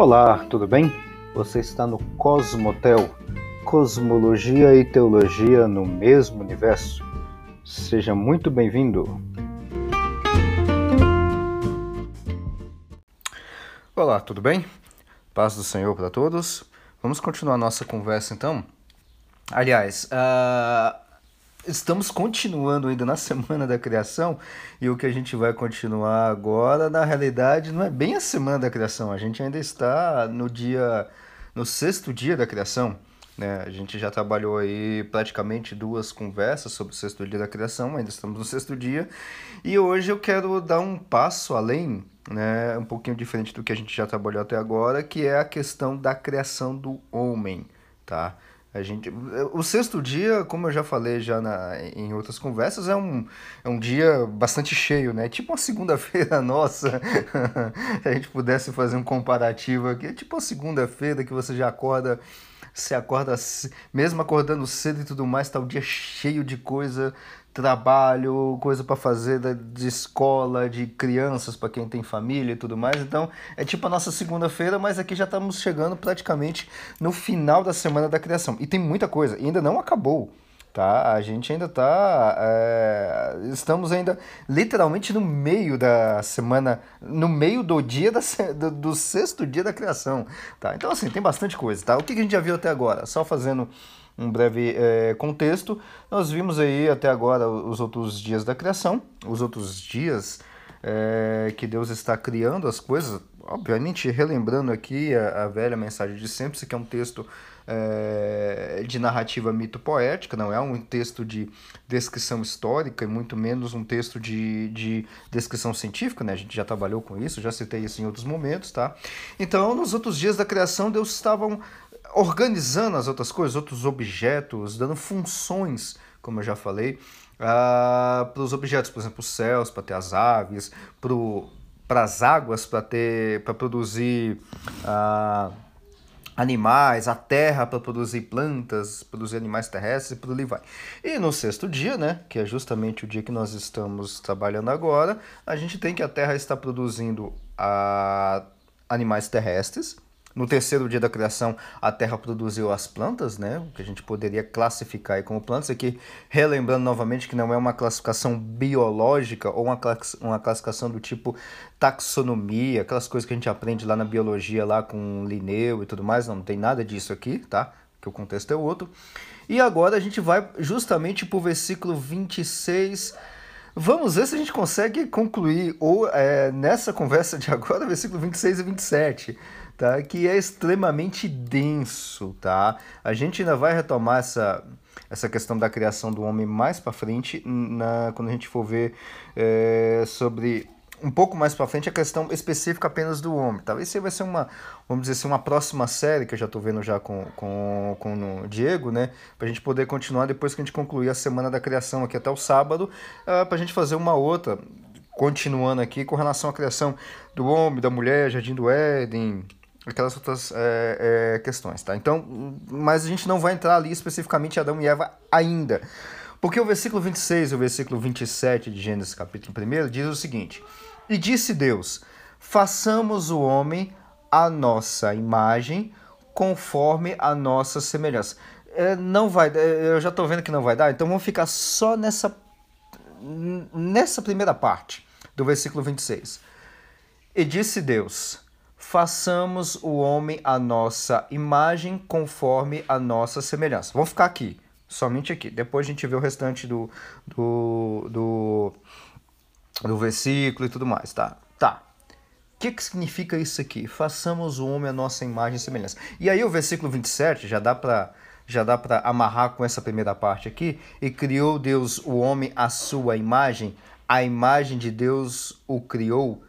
Olá, tudo bem? Você está no Cosmotel, Cosmologia e Teologia no mesmo universo. Seja muito bem-vindo. Olá, tudo bem? Paz do Senhor para todos. Vamos continuar nossa conversa então. Aliás, uh, estamos continuando ainda na semana da criação e o que a gente vai continuar agora, na realidade, não é bem a semana da criação, a gente ainda está no dia, no sexto dia da criação. Né? A gente já trabalhou aí praticamente duas conversas sobre o sexto dia da criação, ainda estamos no sexto dia, e hoje eu quero dar um passo além, né? um pouquinho diferente do que a gente já trabalhou até agora, que é a questão da criação do homem. Tá? A gente, o sexto dia, como eu já falei já na, em outras conversas, é um, é um dia bastante cheio, né? Tipo uma segunda-feira nossa, se a gente pudesse fazer um comparativo aqui, é tipo uma segunda-feira que você já acorda, você acorda, mesmo acordando cedo e tudo mais, tá o dia cheio de coisa, trabalho, coisa para fazer de escola, de crianças para quem tem família e tudo mais. Então, é tipo a nossa segunda-feira, mas aqui já estamos chegando praticamente no final da semana da criação. E tem muita coisa, e ainda não acabou. Tá? A gente ainda está. É... Estamos ainda literalmente no meio da semana, no meio do dia da, do, do sexto dia da criação. Tá? Então, assim, tem bastante coisa. Tá? O que a gente já viu até agora? Só fazendo um breve é, contexto, nós vimos aí até agora os outros dias da criação, os outros dias é, que Deus está criando as coisas, obviamente relembrando aqui a, a velha mensagem de sempre, aqui é um texto é, de narrativa mito-poética, não é um texto de descrição histórica e muito menos um texto de, de descrição científica, né? A gente já trabalhou com isso, já citei isso em outros momentos, tá? Então, nos outros dias da criação, Deus estava organizando as outras coisas, outros objetos, dando funções, como eu já falei, uh, ah, para os objetos, por exemplo, os céus, para ter as aves, para as águas, para ter para produzir uh, animais, a terra para produzir plantas, produzir animais terrestres e por ali vai. E no sexto dia, né, que é justamente o dia que nós estamos trabalhando agora, a gente tem que a terra está produzindo uh, animais terrestres, no terceiro dia da criação, a terra produziu as plantas, né? Que a gente poderia classificar como plantas. Aqui, relembrando novamente que não é uma classificação biológica ou uma, uma classificação do tipo taxonomia, aquelas coisas que a gente aprende lá na biologia, lá com Linneu e tudo mais. Não, não tem nada disso aqui, tá? Que o contexto é outro. E agora a gente vai justamente para o versículo 26. Vamos ver se a gente consegue concluir ou é, nessa conversa de agora, versículo 26 e 27 tá? Que é extremamente denso, tá? A gente ainda vai retomar essa essa questão da criação do homem mais para frente, na, quando a gente for ver é, sobre um pouco mais para frente a questão específica apenas do homem. Talvez isso vai ser uma, vamos dizer assim, uma próxima série que eu já estou vendo já com, com, com o Diego, né? Para a gente poder continuar depois que a gente concluir a semana da criação aqui até o sábado, uh, ah, para a gente fazer uma outra, continuando aqui com relação à criação do homem, da mulher, Jardim do Éden, aquelas outras é, é, questões, tá? Então, mas a gente não vai entrar ali especificamente Adão e Eva ainda. Porque o versículo 26 e o versículo 27 de Gênesis capítulo 1 diz o seguinte: E disse Deus: Façamos o homem a nossa imagem, conforme a nossa semelhança. É, não vai, é, eu já estou vendo que não vai dar, então vamos ficar só nessa nessa primeira parte do versículo 26. E disse Deus: façamos o homem a nossa imagem conforme a nossa semelhança. Vamos ficar aqui, somente aqui. Depois a gente vê o restante do, do, do, do versículo e tudo mais, tá? Tá. O que, que significa isso aqui? Façamos o homem a nossa imagem e semelhança. E aí o versículo 27 já dá para já dá para amarrar com essa primeira parte aqui. E criou Deus o homem à sua imagem, a imagem de Deus o criou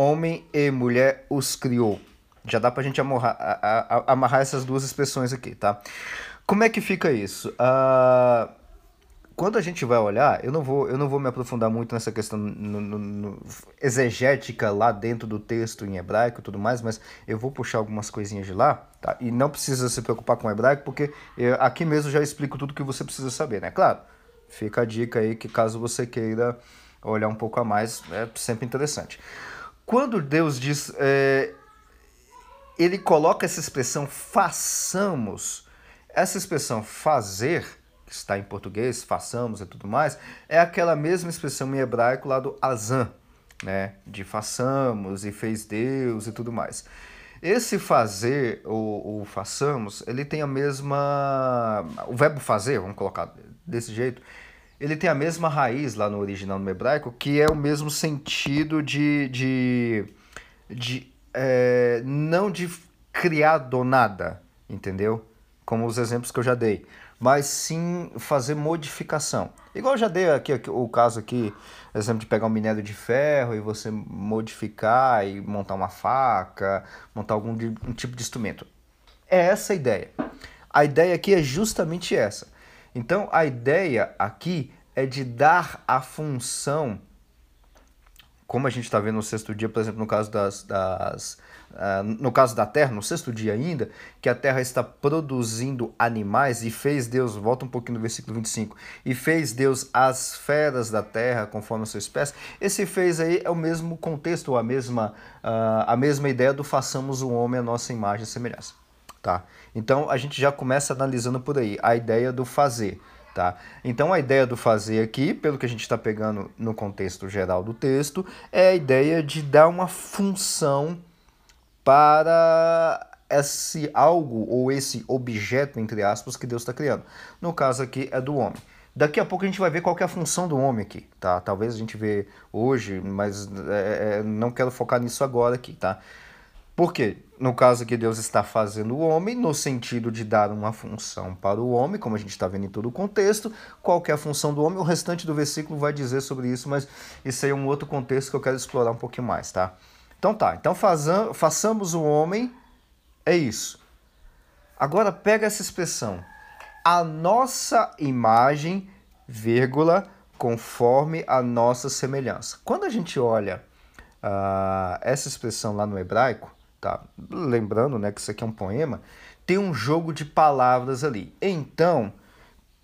homem e mulher os criou. Já dá pra gente amarrar, a, a, amarrar essas duas expressões aqui, tá? Como é que fica isso? Uh, quando a gente vai olhar, eu não vou, eu não vou me aprofundar muito nessa questão no, no, no, exegética lá dentro do texto em hebraico e tudo mais, mas eu vou puxar algumas coisinhas de lá, tá? E não precisa se preocupar com o hebraico, porque eu, aqui mesmo já explico tudo que você precisa saber, né? Claro, fica a dica aí que caso você queira olhar um pouco a mais, é sempre interessante. Quando Deus diz. É, ele coloca essa expressão façamos. Essa expressão fazer, que está em português, façamos e tudo mais, é aquela mesma expressão em hebraico lá do azan, né? De façamos e fez Deus e tudo mais. Esse fazer ou, ou façamos, ele tem a mesma. O verbo fazer, vamos colocar desse jeito, ele tem a mesma raiz lá no original no hebraico, que é o mesmo sentido de. de, de é, não de criar do nada, entendeu? Como os exemplos que eu já dei, mas sim fazer modificação. Igual eu já dei aqui, aqui o caso aqui, exemplo de pegar um minério de ferro e você modificar e montar uma faca, montar algum um tipo de instrumento. É essa a ideia. A ideia aqui é justamente essa. Então a ideia aqui é de dar a função, como a gente está vendo no sexto dia, por exemplo, no caso das, das Uh, no caso da terra, no sexto dia ainda, que a terra está produzindo animais e fez Deus, volta um pouquinho no versículo 25, e fez Deus as feras da terra conforme a sua espécie. Esse fez aí é o mesmo contexto, a mesma, uh, a mesma ideia do façamos o homem a nossa imagem e semelhança. Tá? Então a gente já começa analisando por aí a ideia do fazer. Tá? Então a ideia do fazer aqui, pelo que a gente está pegando no contexto geral do texto, é a ideia de dar uma função para esse algo ou esse objeto, entre aspas, que Deus está criando. No caso aqui é do homem. Daqui a pouco a gente vai ver qual é a função do homem aqui, tá? Talvez a gente vê hoje, mas é, é, não quero focar nisso agora aqui, tá? Por quê? No caso aqui, Deus está fazendo o homem no sentido de dar uma função para o homem, como a gente está vendo em todo o contexto. Qual é a função do homem? O restante do versículo vai dizer sobre isso, mas isso aí é um outro contexto que eu quero explorar um pouquinho mais, tá? Então tá, então façamos o homem, é isso. Agora pega essa expressão, a nossa imagem, vírgula, conforme a nossa semelhança. Quando a gente olha uh, essa expressão lá no hebraico, tá? Lembrando, né, que isso aqui é um poema, tem um jogo de palavras ali. Então,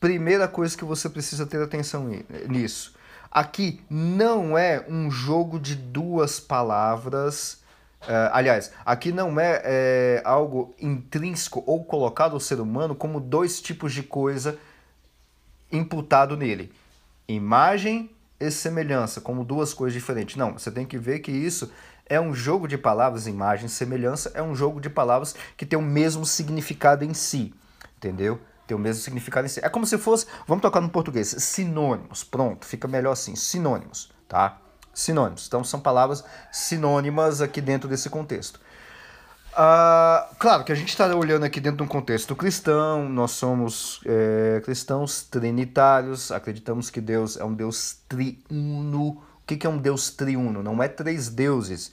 primeira coisa que você precisa ter atenção nisso Aqui não é um jogo de duas palavras. Uh, aliás, aqui não é, é, algo intrínseco ou colocado ao ser humano como dois tipos de coisa imputado nele: imagem e semelhança, como duas coisas diferentes. Não, você tem que ver que isso é um jogo de palavras, imagem semelhança, é um jogo de palavras que tem o mesmo significado em si, entendeu? tem o mesmo significado em si. É como se fosse, vamos tocar no português, sinônimos. Pronto, fica melhor assim, sinônimos, tá? Sinônimos. Então são palavras sinônimas aqui dentro desse contexto. Uh, claro que a gente está olhando aqui dentro de um contexto cristão, nós somos é, cristãos trinitários, acreditamos que Deus é um Deus triuno. O que, é um Deus triuno? Não é três deuses,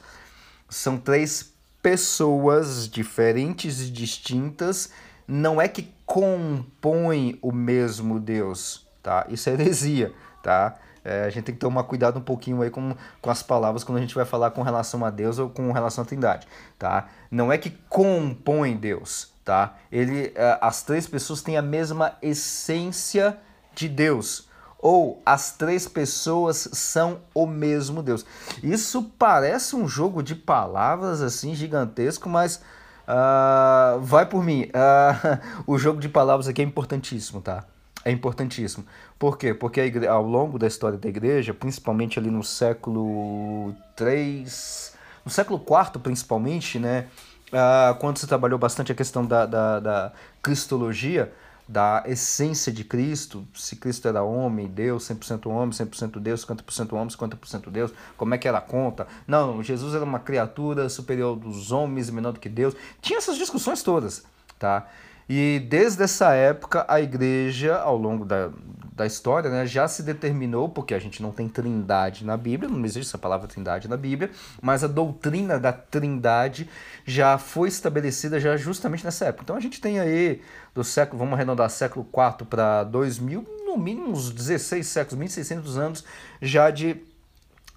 são três pessoas diferentes e distintas não é que compõe o mesmo Deus, tá? Isso é heresia, tá? É, a gente tem que tomar cuidado um pouquinho aí com, com as palavras quando a gente vai falar com relação a Deus ou com relação à Trindade, tá? Não é que compõe Deus, tá? Ele, é, as três pessoas têm a mesma essência de Deus, ou as três pessoas são o mesmo Deus. Isso parece um jogo de palavras assim gigantesco, mas Uh, vai por mim. Uh, o jogo de palavras aqui é importantíssimo, tá? É importantíssimo. Por quê? Porque igre... ao longo da história da igreja, principalmente ali no século 3, no século 4 principalmente, né? Uh, quando se trabalhou bastante a questão da, da, da cristologia, da essência de Cristo, se Cristo era homem, Deus, 100% homem, 100% Deus, 50% homem, 50% Deus, como é que era a conta? Não, Jesus era uma criatura superior dos homens, menor do que Deus. Tinha essas discussões todas, tá? E desde essa época a igreja, ao longo da, da história, né, já se determinou, porque a gente não tem trindade na Bíblia, não existe essa palavra trindade na Bíblia, mas a doutrina da trindade já foi estabelecida já justamente nessa época. Então a gente tem aí do século, vamos arredondar, século IV para 2000, no mínimo uns 16 séculos, 1600 anos já de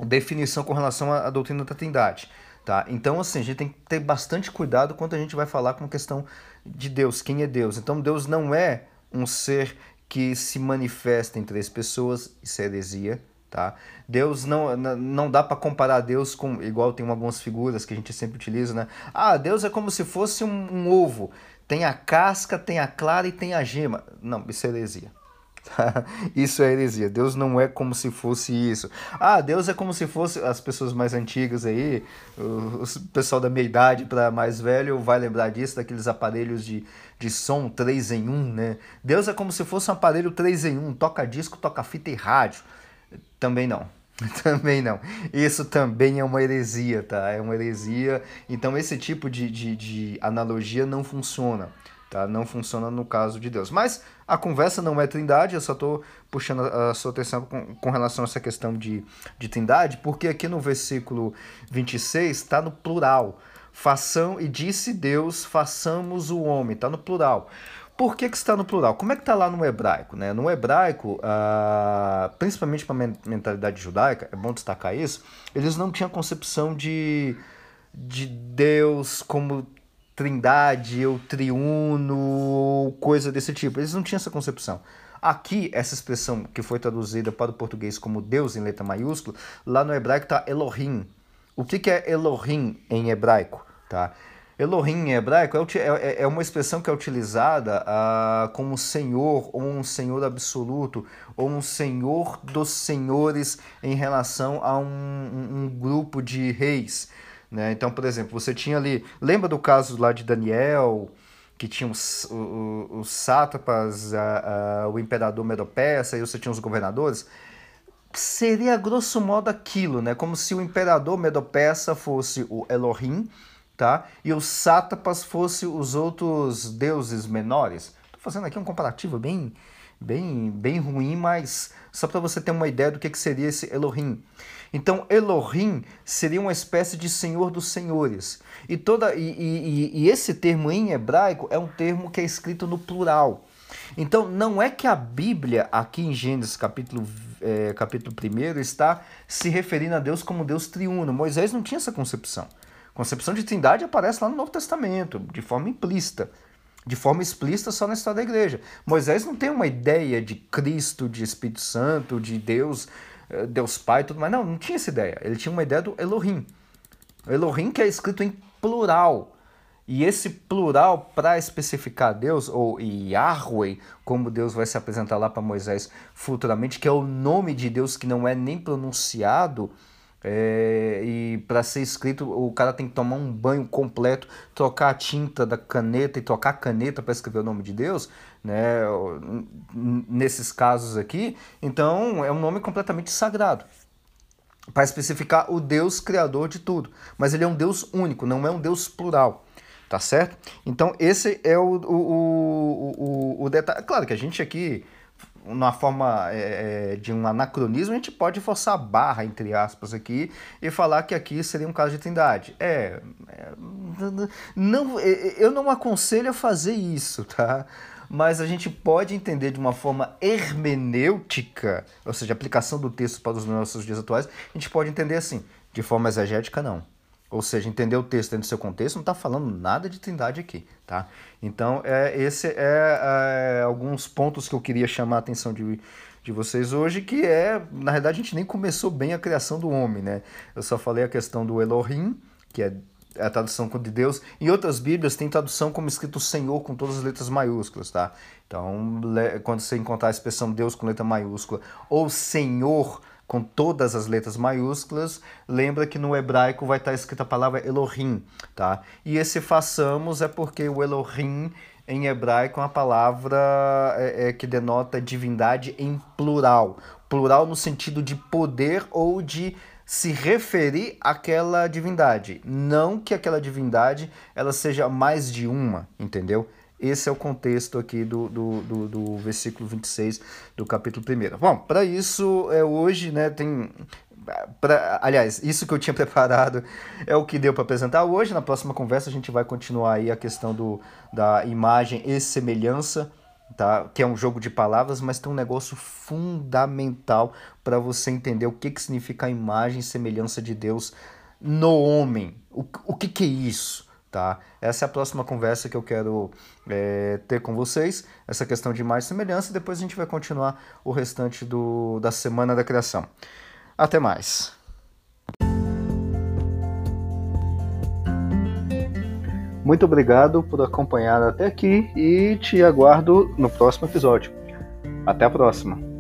definição com relação à, doutrina da trindade. Tá? Então, assim, a gente tem que ter bastante cuidado quando a gente vai falar com questão de Deus, quem é Deus. Então, Deus não é um ser que se manifesta em três pessoas, isso é heresia, Tá? Deus não, não dá para comparar Deus com. Igual tem algumas figuras que a gente sempre utiliza, né? Ah, Deus é como se fosse um, um ovo. Tem a casca, tem a clara e tem a gema. Não, isso é heresia. isso é heresia. Deus não é como se fosse isso. Ah, Deus é como se fosse as pessoas mais antigas aí, o, o pessoal da meia idade para mais velho vai lembrar disso, daqueles aparelhos de, de som 3 em 1, né? Deus é como se fosse um aparelho 3 em 1, toca disco, toca fita e rádio. Também não. Também não. Isso também é uma heresia, tá? É uma heresia. Então esse tipo de, de, de analogia não funciona. Tá? Não funciona no caso de Deus. Mas a conversa não é trindade, eu só estou puxando a sua atenção com, com relação a essa questão de, de trindade, porque aqui no versículo 26 está no plural. Façam, e disse Deus, façamos o homem, está no plural. Por que, que está no plural? Como é que está lá no hebraico? Né? No hebraico, ah, principalmente para a mentalidade judaica, é bom destacar isso, eles não tinham concepção de, de Deus como trindade ou triuno ou coisa desse tipo. Eles não tinham essa concepção. Aqui, essa expressão que foi traduzida para o português como Deus em letra maiúscula, lá no hebraico está Elohim. O que, que é Elohim em hebraico? Tá? Elohim em hebraico é, é, é uma expressão que é utilizada ah, como senhor, ou um senhor absoluto, ou um senhor dos senhores em relação a um, um grupo de reis. Né? Então, por exemplo, você tinha ali. Lembra do caso lá de Daniel, que tinha os, os, os sátrapas, a, a, o imperador Medo-Persa, e você tinha os governadores? Seria grosso modo aquilo, né? Como se o imperador Medo-Persa fosse o Elohim tá? E os sátrapas fossem os outros deuses menores. Fazendo aqui um comparativo bem, bem, bem ruim, mas só para você ter uma ideia do que, que seria esse Elohim. Então, Elohim seria uma espécie de senhor dos senhores. E, toda, e, e, e esse termo em hebraico é um termo que é escrito no plural. Então, não é que a Bíblia, aqui em Gênesis capítulo, é, capítulo 1, está se referindo a Deus como Deus triuno. Moisés não tinha essa concepção. Concepção de trindade aparece lá no Novo Testamento, de forma implícita. De forma explícita só na história da igreja. Moisés não tem uma ideia de Cristo, de Espírito Santo, de Deus, eh, Deus Pai tudo mais. Não, não tinha essa ideia. Ele tinha uma ideia do Elohim. Elohim que é escrito em plural. E esse plural, para especificar Deus, ou Yahweh, como Deus vai se apresentar lá para Moisés futuramente, que é o nome de Deus que não é nem pronunciado, é, e para ser escrito, o cara tem que tomar um banho completo, trocar a tinta da caneta e trocar a caneta para escrever o nome de Deus, né? Nesses casos aqui, então é um nome completamente sagrado para especificar o Deus criador de tudo. Mas ele é um Deus único, não é um Deus plural. Tá certo? Então, esse é o, o, o, o, o detalhe. Claro que a gente aqui numa forma é, é, de um anacronismo, a gente pode forçar a barra, entre aspas, aqui, e falar que aqui seria um caso de trindade. É, é não, é, é, eu não aconselho a fazer isso, tá? Mas a gente pode entender de uma forma hermenêutica, ou seja, aplicação do texto para os nossos dias atuais, a gente pode entender assim, de forma exegética, não. Ou seja, entender o texto dentro do seu contexto não está falando nada de trindade aqui, tá? Então, é, esse é, é, alguns pontos que eu queria chamar a atenção de, de vocês hoje, que é, na realidade, a gente nem começou bem a criação do homem, né? Eu só falei a questão do Elohim, que é a tradução de Deus. Em outras Bíblias tem tradução como escrito Senhor com todas as letras maiúsculas, tá? Então, quando você encontrar a expressão Deus com letra maiúscula ou Senhor com todas as letras maiúsculas, lembra que no hebraico vai estar escrita a palavra Elohim, tá? E esse façamos é porque o Elohim em hebraico é uma palavra é, é, que denota divindade em plural. Plural no sentido de poder ou de se referir àquela divindade. Não que aquela divindade ela seja mais de uma, entendeu? Esse é o contexto aqui do, do, do, do versículo 26 do capítulo 1. Bom, para isso, é, hoje, né, tem. Pra, aliás, isso que eu tinha preparado é o que deu para apresentar hoje. Na próxima conversa a gente vai continuar aí a questão do, da imagem e semelhança, tá? que é um jogo de palavras, mas tem um negócio fundamental para você entender o que, que significa a imagem e semelhança de Deus no homem. O, o que, que é isso? Tá? Essa é a próxima conversa que eu quero é, ter com vocês, essa questão de e semelhança, e depois a gente vai continuar o restante do, da Semana da Criação. Até mais! Muito obrigado por acompanhar até aqui e te aguardo no próximo episódio. Até a próxima!